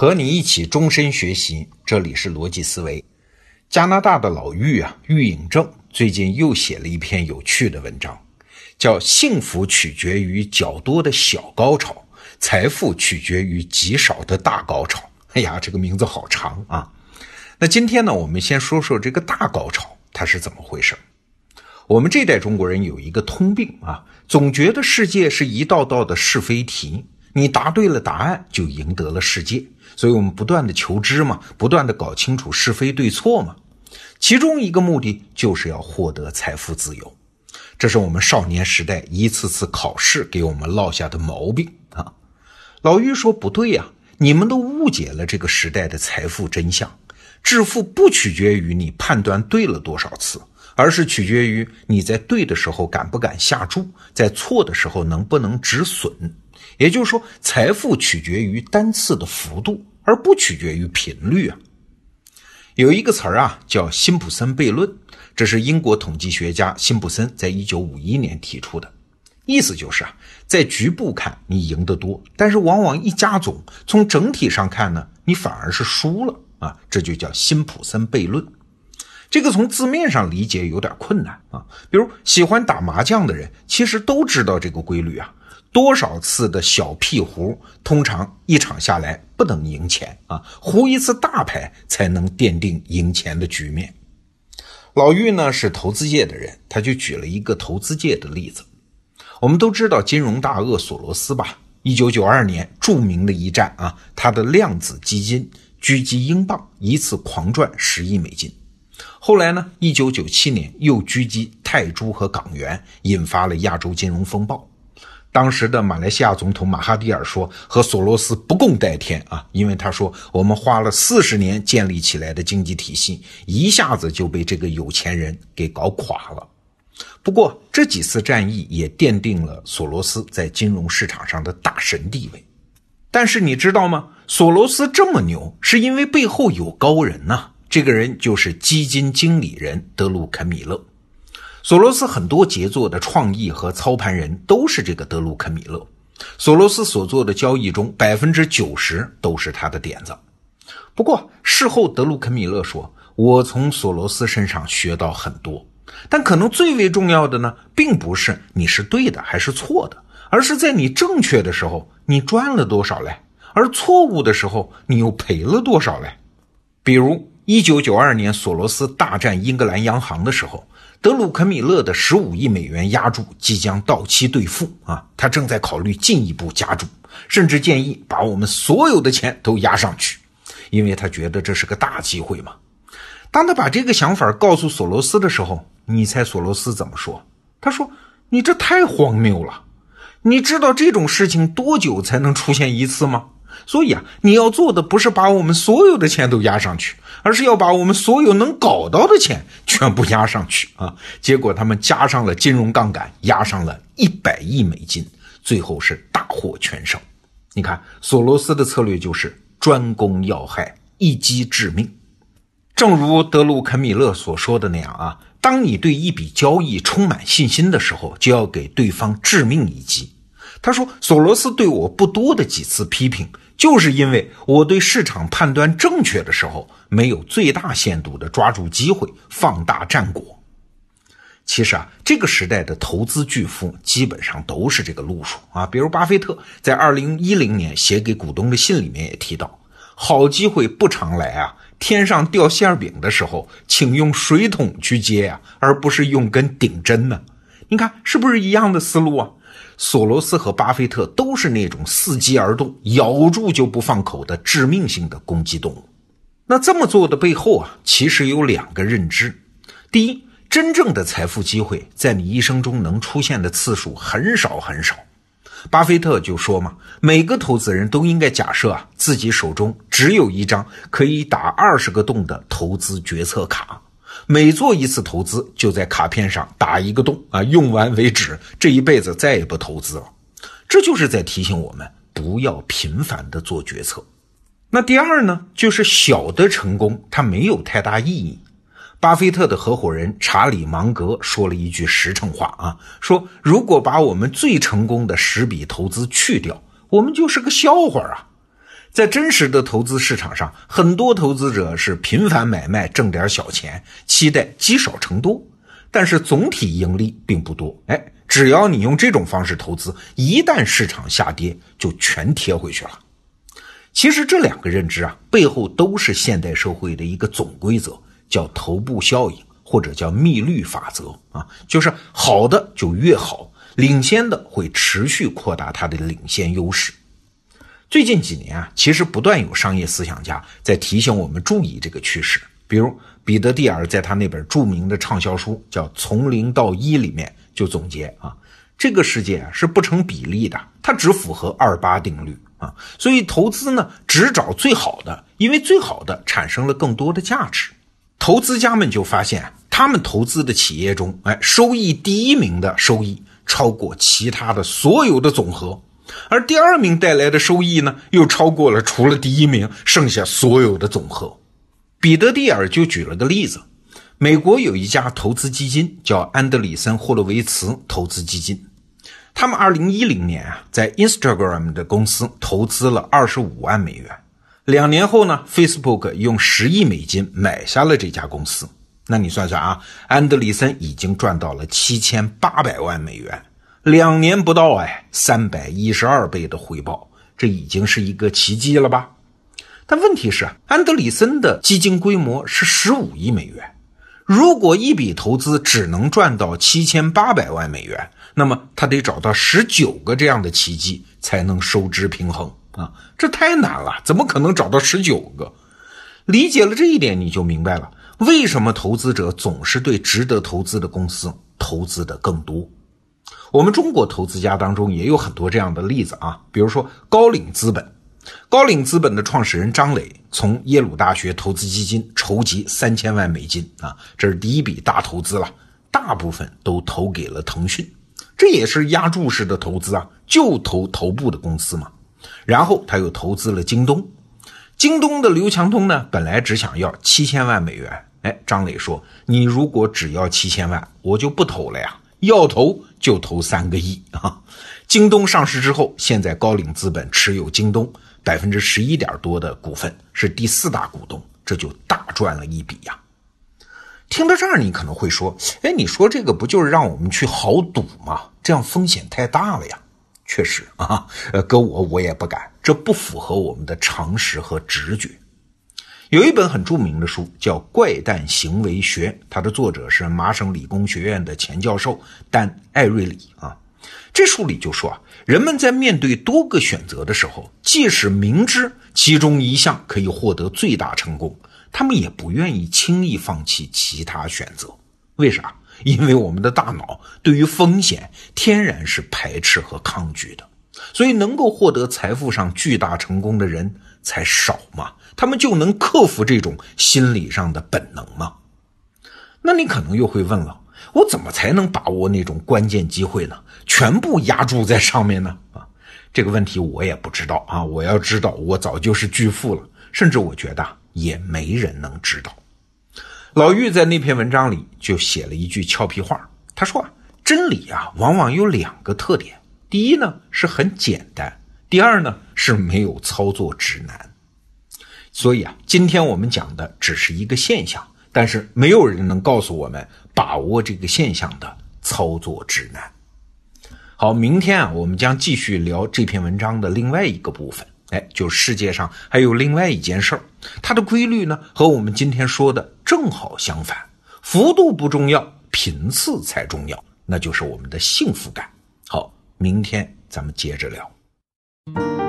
和你一起终身学习，这里是逻辑思维。加拿大的老妪啊，玉颖正最近又写了一篇有趣的文章，叫《幸福取决于较多的小高潮，财富取决于极少的大高潮》。哎呀，这个名字好长啊！那今天呢，我们先说说这个大高潮它是怎么回事。我们这代中国人有一个通病啊，总觉得世界是一道道的是非题，你答对了答案就赢得了世界。所以我们不断的求知嘛，不断的搞清楚是非对错嘛，其中一个目的就是要获得财富自由，这是我们少年时代一次次考试给我们落下的毛病啊。老于说不对呀，你们都误解了这个时代的财富真相，致富不取决于你判断对了多少次，而是取决于你在对的时候敢不敢下注，在错的时候能不能止损。也就是说，财富取决于单次的幅度。而不取决于频率啊！有一个词儿啊，叫辛普森悖论，这是英国统计学家辛普森在一九五一年提出的。意思就是啊，在局部看你赢得多，但是往往一加总，从整体上看呢，你反而是输了啊！这就叫辛普森悖论。这个从字面上理解有点困难啊。比如喜欢打麻将的人，其实都知道这个规律啊。多少次的小屁胡，通常一场下来不能赢钱啊，胡一次大牌才能奠定赢钱的局面。老玉呢是投资界的人，他就举了一个投资界的例子。我们都知道金融大鳄索罗斯吧？一九九二年著名的一战啊，他的量子基金狙击英镑，一次狂赚十亿美金。后来呢，一九九七年又狙击泰铢和港元，引发了亚洲金融风暴。当时的马来西亚总统马哈蒂尔说：“和索罗斯不共戴天啊！”因为他说：“我们花了四十年建立起来的经济体系，一下子就被这个有钱人给搞垮了。”不过这几次战役也奠定了索罗斯在金融市场上的大神地位。但是你知道吗？索罗斯这么牛，是因为背后有高人呐。这个人就是基金经理人德鲁肯米勒。索罗斯很多杰作的创意和操盘人都是这个德鲁肯米勒。索罗斯所做的交易中，百分之九十都是他的点子。不过事后，德鲁肯米勒说：“我从索罗斯身上学到很多，但可能最为重要的呢，并不是你是对的还是错的，而是在你正确的时候，你赚了多少嘞；而错误的时候，你又赔了多少嘞。比如，一九九二年索罗斯大战英格兰央行的时候。”德鲁肯米勒的十五亿美元押注即将到期兑付啊，他正在考虑进一步加注，甚至建议把我们所有的钱都押上去，因为他觉得这是个大机会嘛。当他把这个想法告诉索罗斯的时候，你猜索罗斯怎么说？他说：“你这太荒谬了！你知道这种事情多久才能出现一次吗？”所以啊，你要做的不是把我们所有的钱都压上去，而是要把我们所有能搞到的钱全部压上去啊！结果他们加上了金融杠杆，压上了一百亿美金，最后是大获全胜。你看，索罗斯的策略就是专攻要害，一击致命。正如德鲁肯米勒所说的那样啊，当你对一笔交易充满信心的时候，就要给对方致命一击。他说：“索罗斯对我不多的几次批评。”就是因为我对市场判断正确的时候，没有最大限度的抓住机会，放大战果。其实啊，这个时代的投资巨富基本上都是这个路数啊。比如巴菲特在二零一零年写给股东的信里面也提到：“好机会不常来啊，天上掉馅饼的时候，请用水桶去接呀，而不是用根顶针呢。”你看是不是一样的思路啊？索罗斯和巴菲特都是那种伺机而动、咬住就不放口的致命性的攻击动物。那这么做的背后啊，其实有两个认知：第一，真正的财富机会在你一生中能出现的次数很少很少。巴菲特就说嘛，每个投资人都应该假设啊，自己手中只有一张可以打二十个洞的投资决策卡。每做一次投资，就在卡片上打一个洞啊，用完为止，这一辈子再也不投资了。这就是在提醒我们不要频繁的做决策。那第二呢，就是小的成功它没有太大意义。巴菲特的合伙人查理芒格说了一句实诚话啊，说如果把我们最成功的十笔投资去掉，我们就是个笑话啊。在真实的投资市场上，很多投资者是频繁买卖挣点小钱，期待积少成多，但是总体盈利并不多。哎，只要你用这种方式投资，一旦市场下跌，就全贴回去了。其实这两个认知啊，背后都是现代社会的一个总规则，叫头部效应，或者叫密律法则啊，就是好的就越好，领先的会持续扩大它的领先优势。最近几年啊，其实不断有商业思想家在提醒我们注意这个趋势。比如彼得蒂尔在他那本著名的畅销书叫《从零到一》里面就总结啊，这个世界啊是不成比例的，它只符合二八定律啊。所以投资呢，只找最好的，因为最好的产生了更多的价值。投资家们就发现，他们投资的企业中，哎，收益第一名的收益超过其他的所有的总和。而第二名带来的收益呢，又超过了除了第一名剩下所有的总和。彼得蒂尔就举了个例子：美国有一家投资基金叫安德里森霍洛维茨投资基金，他们2010年啊，在 Instagram 的公司投资了25万美元。两年后呢，Facebook 用十亿美金买下了这家公司。那你算算啊，安德里森已经赚到了7800万美元。两年不到，哎，三百一十二倍的回报，这已经是一个奇迹了吧？但问题是，安德里森的基金规模是十五亿美元，如果一笔投资只能赚到七千八百万美元，那么他得找到十九个这样的奇迹才能收支平衡啊！这太难了，怎么可能找到十九个？理解了这一点，你就明白了为什么投资者总是对值得投资的公司投资的更多。我们中国投资家当中也有很多这样的例子啊，比如说高瓴资本，高瓴资本的创始人张磊从耶鲁大学投资基金筹集三千万美金啊，这是第一笔大投资了，大部分都投给了腾讯，这也是压注式的投资啊，就投头部的公司嘛。然后他又投资了京东，京东的刘强东呢，本来只想要七千万美元，哎，张磊说，你如果只要七千万，我就不投了呀。要投就投三个亿啊！京东上市之后，现在高瓴资本持有京东百分之十一点多的股份，是第四大股东，这就大赚了一笔呀。听到这儿，你可能会说：“哎，你说这个不就是让我们去豪赌吗？这样风险太大了呀。”确实啊，呃，搁我我也不敢，这不符合我们的常识和直觉。有一本很著名的书叫《怪诞行为学》，它的作者是麻省理工学院的前教授但艾瑞里啊。这书里就说啊，人们在面对多个选择的时候，即使明知其中一项可以获得最大成功，他们也不愿意轻易放弃其他选择。为啥？因为我们的大脑对于风险天然是排斥和抗拒的，所以能够获得财富上巨大成功的人才少嘛。他们就能克服这种心理上的本能吗？那你可能又会问了，我怎么才能把握那种关键机会呢？全部压注在上面呢？啊，这个问题我也不知道啊。我要知道，我早就是巨富了。甚至我觉得也没人能知道。老玉在那篇文章里就写了一句俏皮话，他说啊，真理啊，往往有两个特点：第一呢是很简单，第二呢是没有操作指南。所以啊，今天我们讲的只是一个现象，但是没有人能告诉我们把握这个现象的操作指南。好，明天啊，我们将继续聊这篇文章的另外一个部分。哎，就世界上还有另外一件事儿，它的规律呢和我们今天说的正好相反，幅度不重要，频次才重要，那就是我们的幸福感。明天咱们接着聊。